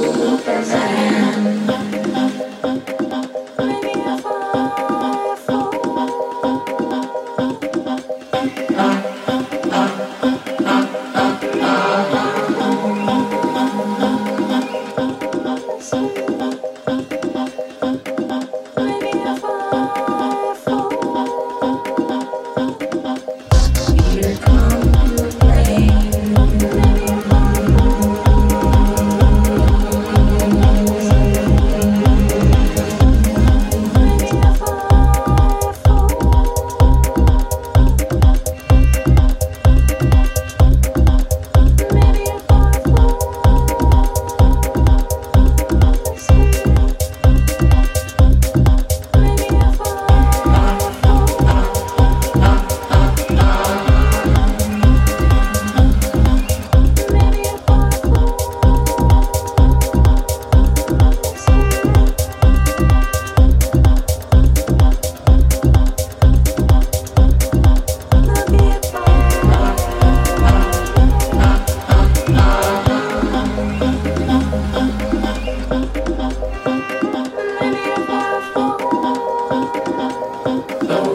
Cause I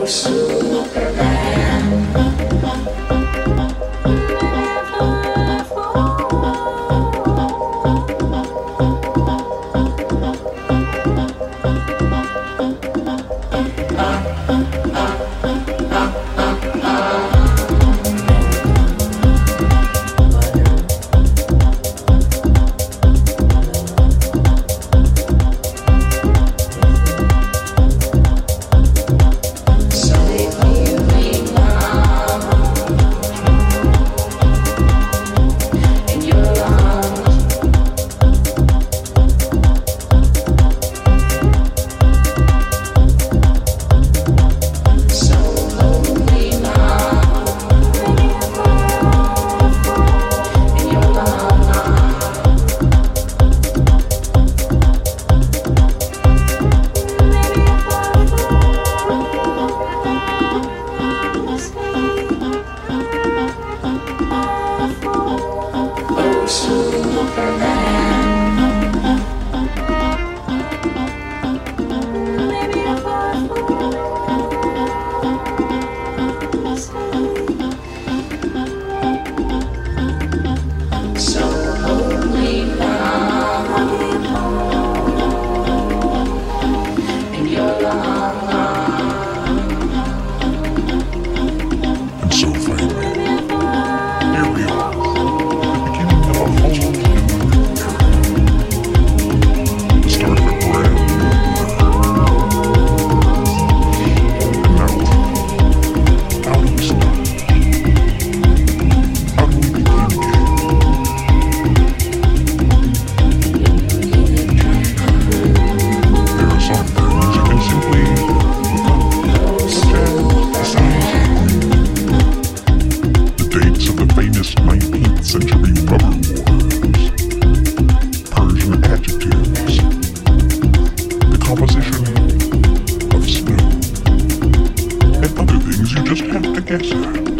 Jesús. just have to guess.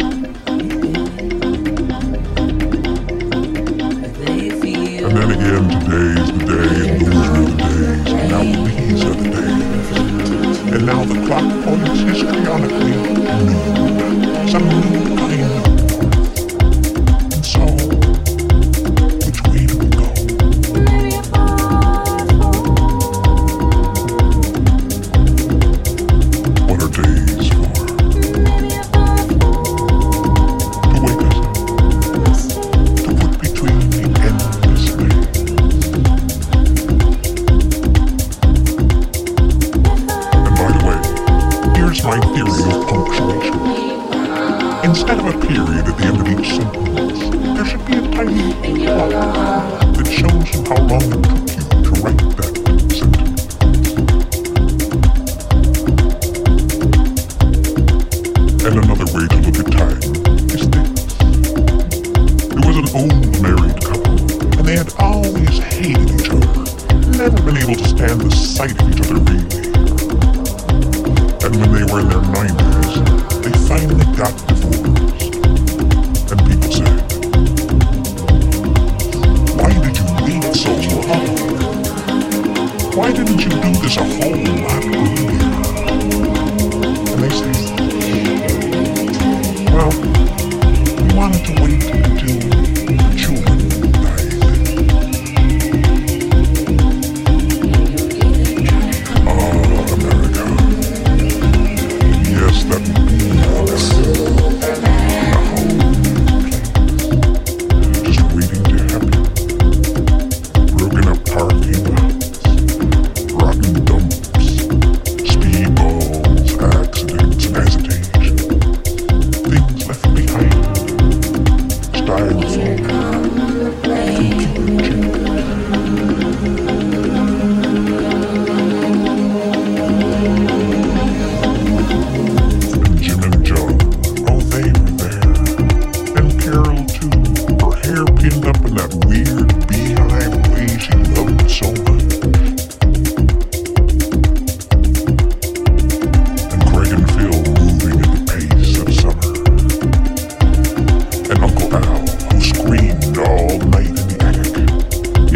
Shows you how long Why didn't you do this a whole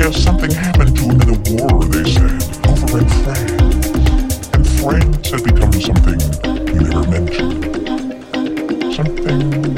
Yes, something happened to him in the war, they said, over in France. And France had become something he never mentioned. Something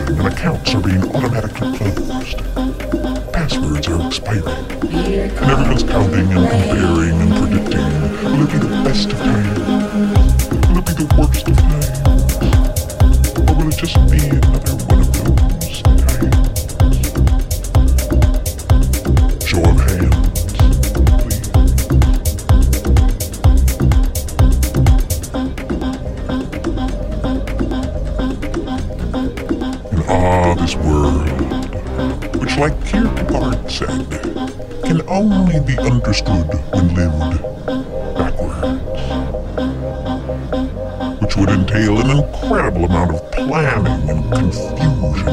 are bouncing understood when lived backwards, which would entail an incredible amount of planning and confusion.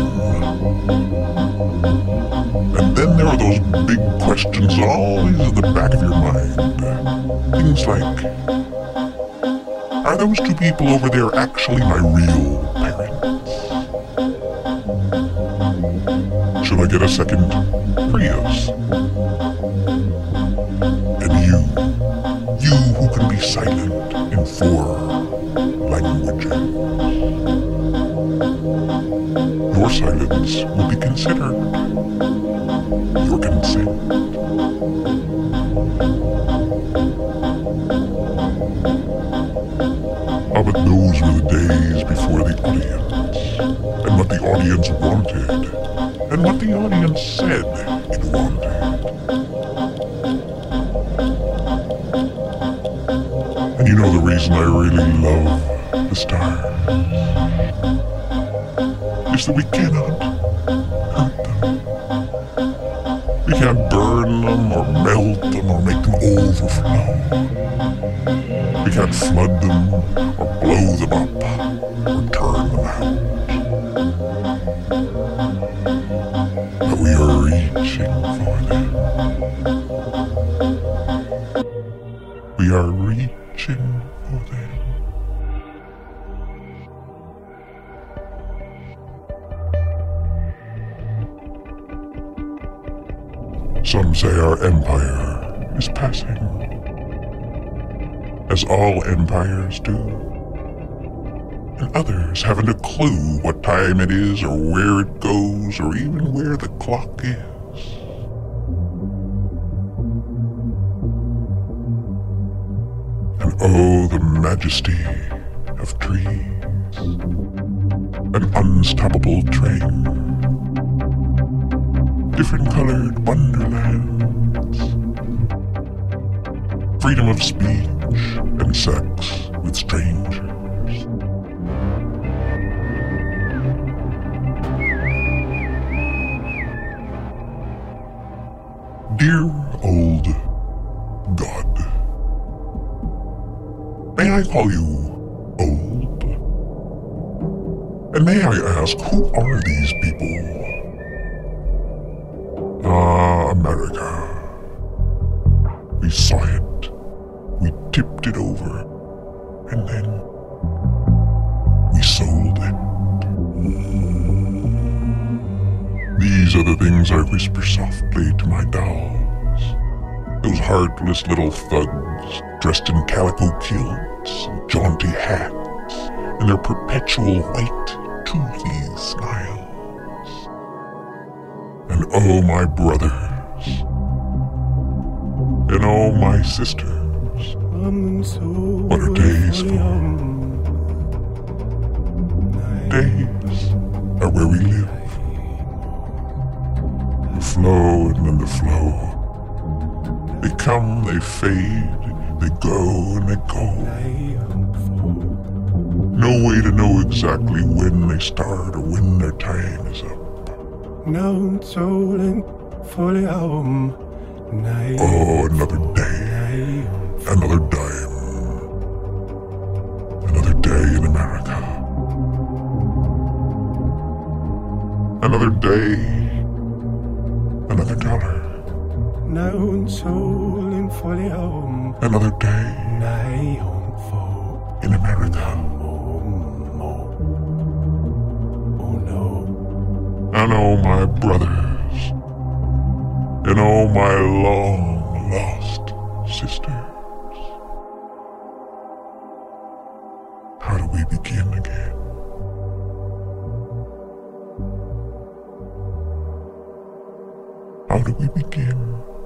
And then there are those big questions always at the back of your mind. Things like, are those two people over there actually my real parents? Should I get a second Prius? Can in four languages. Your silence will be considered your consent. Ah, but those were the days before the audience, and what the audience wanted, and what the audience said it wanted. You know the reason I really love the stars is that we cannot hurt them. We can't burn them or melt them or make them overflow. We can't flood them or blow them up or turn them out. But We are reaching for them. We are reaching Some say our empire is passing, as all empires do. And others haven't a clue what time it is, or where it goes, or even where the clock is. Oh, the majesty of trees, an unstoppable train different colored wonderlands. Freedom of speech and sex with strangers. Dear I call you old? And may I ask, who are these people? Ah, America. We saw it. We tipped it over. And then we sold it. These are the things I whisper softly to my dolls. Those heartless little thugs dressed in calico kilts and jaunty hats and their perpetual white, toothy smiles. And oh, my brothers. And oh, my sisters. What are days for? Days are where we live. The flow and then the flow. They come, they fade, they go and they go. No way to know exactly when they start or when their time is up. Någon solen följer om Nej, Oh, another day, another dime, another day in America. Another day, another dollar, Någon solen följer om another day Nej, hon får in America. Oh no And oh, my brothers, and oh, my long lost sisters. How do we begin again? How do we begin?